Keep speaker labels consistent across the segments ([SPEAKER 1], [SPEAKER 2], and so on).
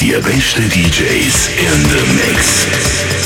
[SPEAKER 1] Die beste DJs in the Mix.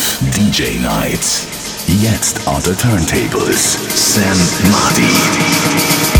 [SPEAKER 1] DJ Nights. Jetzt are the turntables. Sam Madi.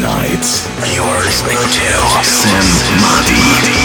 [SPEAKER 1] Night. You're listening to Sam Madi.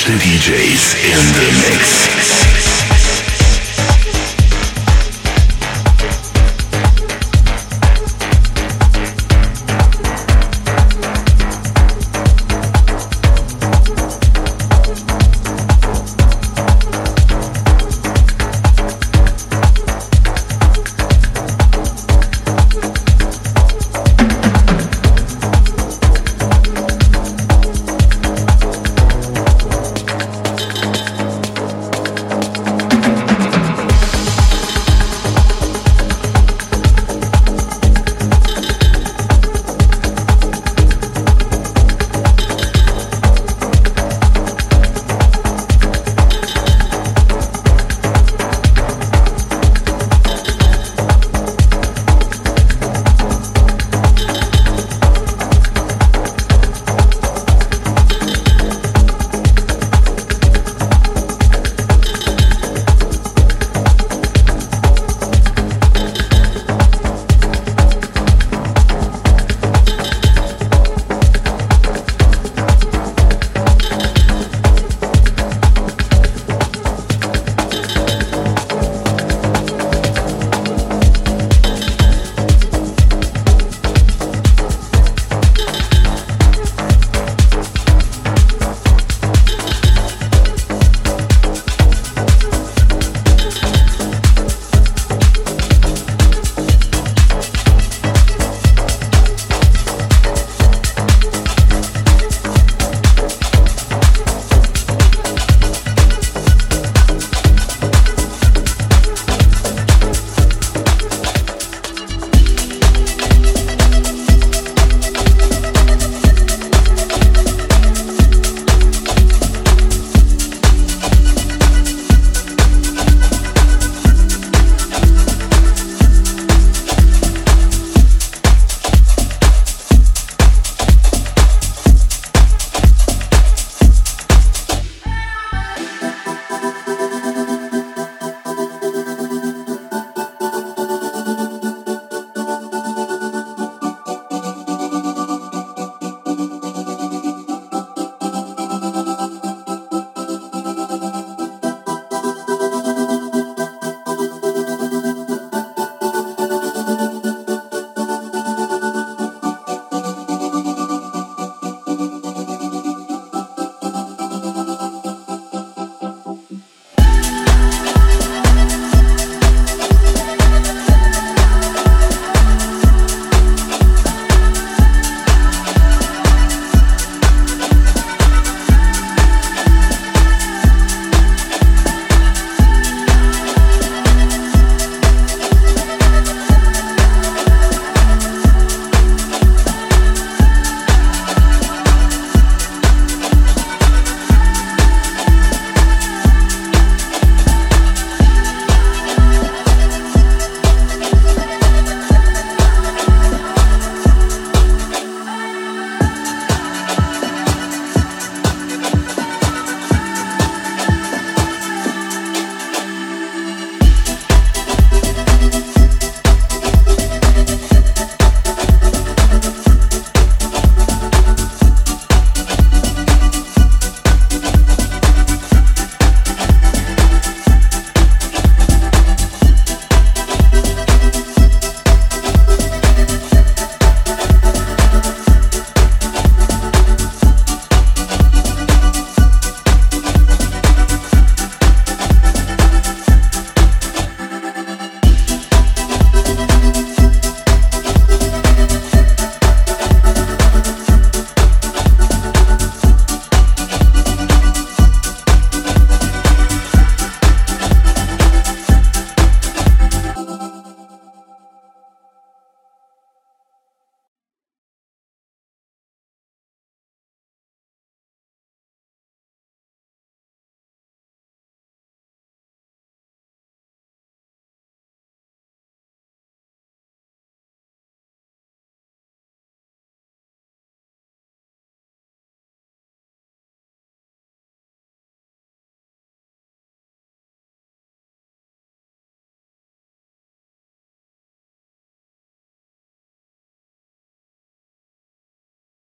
[SPEAKER 1] Planet 105 DJ Nights. Die beste DJs in the Mix.